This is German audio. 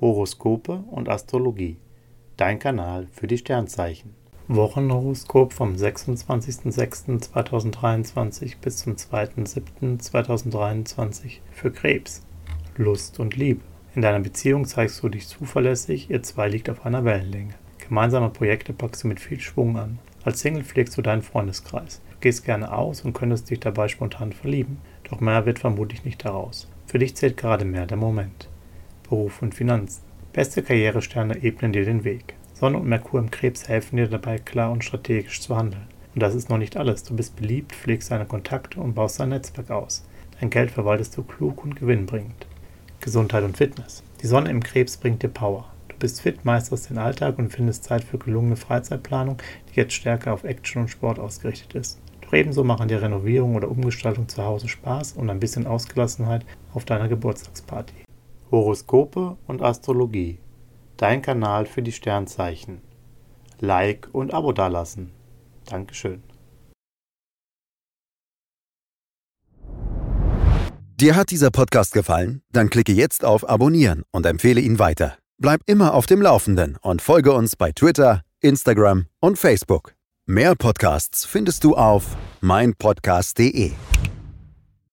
Horoskope und Astrologie. Dein Kanal für die Sternzeichen. Wochenhoroskop vom 26.06.2023 bis zum 2.07.2023 für Krebs. Lust und Liebe. In deiner Beziehung zeigst du dich zuverlässig, ihr zwei liegt auf einer Wellenlänge. Gemeinsame Projekte packst du mit viel Schwung an. Als Single pflegst du deinen Freundeskreis. Du gehst gerne aus und könntest dich dabei spontan verlieben. Doch mehr wird vermutlich nicht daraus. Für dich zählt gerade mehr der Moment. Beruf und Finanzen. Beste Karrieresterne ebnen dir den Weg. Sonne und Merkur im Krebs helfen dir dabei, klar und strategisch zu handeln. Und das ist noch nicht alles. Du bist beliebt, pflegst deine Kontakte und baust dein Netzwerk aus. Dein Geld verwaltest du klug und gewinnbringend. Gesundheit und Fitness. Die Sonne im Krebs bringt dir Power. Du bist fit, meisterst den Alltag und findest Zeit für gelungene Freizeitplanung, die jetzt stärker auf Action und Sport ausgerichtet ist. Doch ebenso machen dir Renovierung oder Umgestaltung zu Hause Spaß und ein bisschen Ausgelassenheit auf deiner Geburtstagsparty. Horoskope und Astrologie. Dein Kanal für die Sternzeichen. Like und Abo dalassen. Dankeschön. Dir hat dieser Podcast gefallen? Dann klicke jetzt auf Abonnieren und empfehle ihn weiter. Bleib immer auf dem Laufenden und folge uns bei Twitter, Instagram und Facebook. Mehr Podcasts findest du auf meinpodcast.de.